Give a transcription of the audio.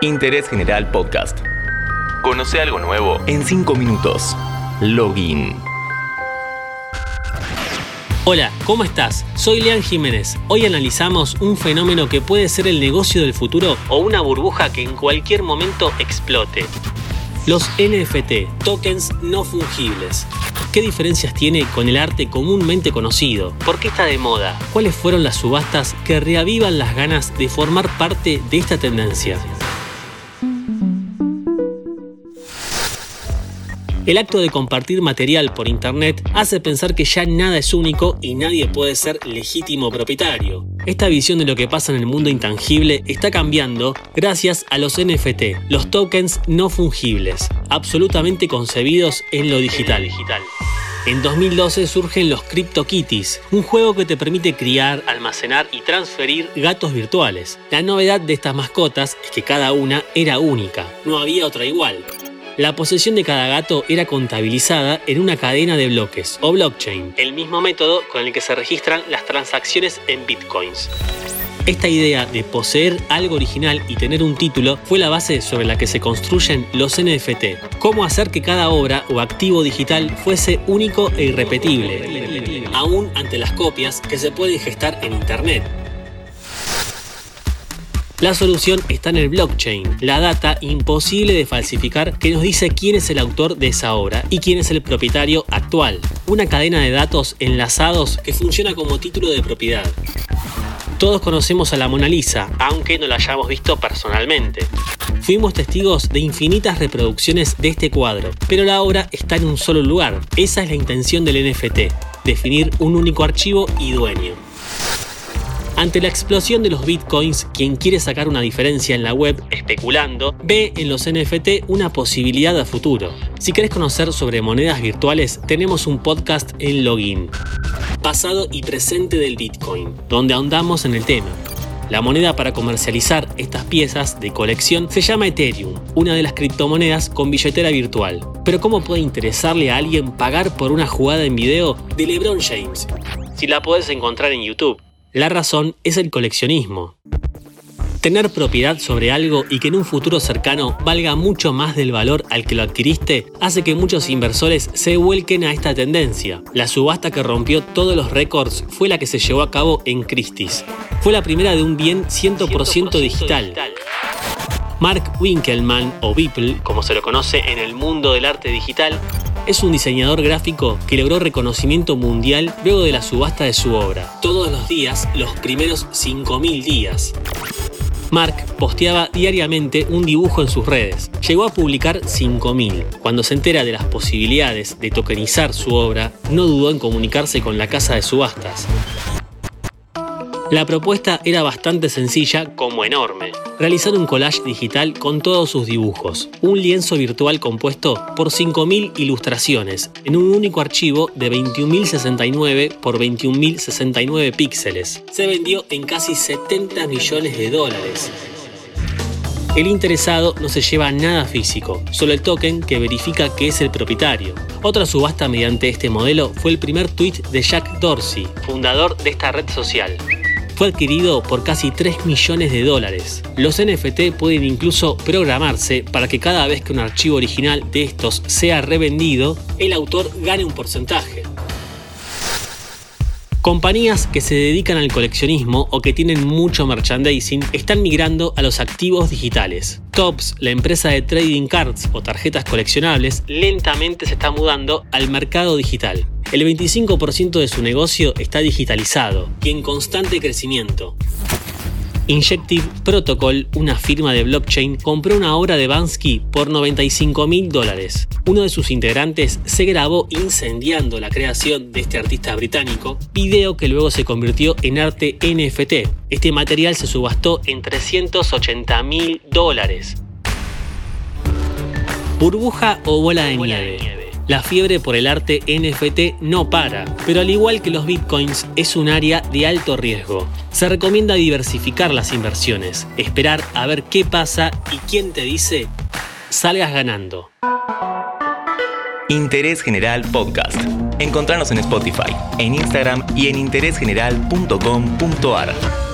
Interés General Podcast. Conoce algo nuevo en 5 minutos. Login. Hola, ¿cómo estás? Soy Lean Jiménez. Hoy analizamos un fenómeno que puede ser el negocio del futuro o una burbuja que en cualquier momento explote. Los NFT, tokens no fungibles. ¿Qué diferencias tiene con el arte comúnmente conocido? ¿Por qué está de moda? ¿Cuáles fueron las subastas que reavivan las ganas de formar parte de esta tendencia? El acto de compartir material por Internet hace pensar que ya nada es único y nadie puede ser legítimo propietario. Esta visión de lo que pasa en el mundo intangible está cambiando gracias a los NFT, los tokens no fungibles, absolutamente concebidos en lo digital. En 2012 surgen los CryptoKitties, un juego que te permite criar, almacenar y transferir gatos virtuales. La novedad de estas mascotas es que cada una era única, no había otra igual. La posesión de cada gato era contabilizada en una cadena de bloques o blockchain, el mismo método con el que se registran las transacciones en bitcoins. Esta idea de poseer algo original y tener un título fue la base sobre la que se construyen los NFT. Cómo hacer que cada obra o activo digital fuese único e irrepetible, aún ante las copias que se pueden gestar en Internet. La solución está en el blockchain, la data imposible de falsificar que nos dice quién es el autor de esa obra y quién es el propietario actual. Una cadena de datos enlazados que funciona como título de propiedad. Todos conocemos a la Mona Lisa, aunque no la hayamos visto personalmente. Fuimos testigos de infinitas reproducciones de este cuadro, pero la obra está en un solo lugar. Esa es la intención del NFT, definir un único archivo y dueño. Ante la explosión de los bitcoins, quien quiere sacar una diferencia en la web especulando, ve en los NFT una posibilidad a futuro. Si querés conocer sobre monedas virtuales, tenemos un podcast en Login, pasado y presente del bitcoin, donde ahondamos en el tema. La moneda para comercializar estas piezas de colección se llama Ethereum, una de las criptomonedas con billetera virtual. Pero ¿cómo puede interesarle a alguien pagar por una jugada en video de LeBron James? Si la puedes encontrar en YouTube. La razón es el coleccionismo. Tener propiedad sobre algo y que en un futuro cercano valga mucho más del valor al que lo adquiriste hace que muchos inversores se vuelquen a esta tendencia. La subasta que rompió todos los récords fue la que se llevó a cabo en Christie's. Fue la primera de un bien 100% digital. Mark Winkelmann, o Beeple, como se lo conoce en el mundo del arte digital, es un diseñador gráfico que logró reconocimiento mundial luego de la subasta de su obra. Todos los días, los primeros 5.000 días. Mark posteaba diariamente un dibujo en sus redes. Llegó a publicar 5.000. Cuando se entera de las posibilidades de tokenizar su obra, no dudó en comunicarse con la casa de subastas. La propuesta era bastante sencilla como enorme. Realizar un collage digital con todos sus dibujos, un lienzo virtual compuesto por 5.000 ilustraciones en un único archivo de 21.069 por 21.069 píxeles. Se vendió en casi 70 millones de dólares. El interesado no se lleva nada físico, solo el token que verifica que es el propietario. Otra subasta mediante este modelo fue el primer tweet de Jack Dorsey, fundador de esta red social fue adquirido por casi 3 millones de dólares. Los NFT pueden incluso programarse para que cada vez que un archivo original de estos sea revendido, el autor gane un porcentaje. Compañías que se dedican al coleccionismo o que tienen mucho merchandising están migrando a los activos digitales. Tops, la empresa de trading cards o tarjetas coleccionables, lentamente se está mudando al mercado digital. El 25% de su negocio está digitalizado y en constante crecimiento. Injective Protocol, una firma de blockchain, compró una obra de Bansky por 95 mil dólares. Uno de sus integrantes se grabó incendiando la creación de este artista británico, video que luego se convirtió en arte NFT. Este material se subastó en 380 mil dólares. Burbuja o bola de nieve. La fiebre por el arte NFT no para, pero al igual que los bitcoins es un área de alto riesgo. Se recomienda diversificar las inversiones, esperar a ver qué pasa y quién te dice salgas ganando. Interés General Podcast. Encontrarnos en Spotify, en Instagram y en interésgeneral.com.ar.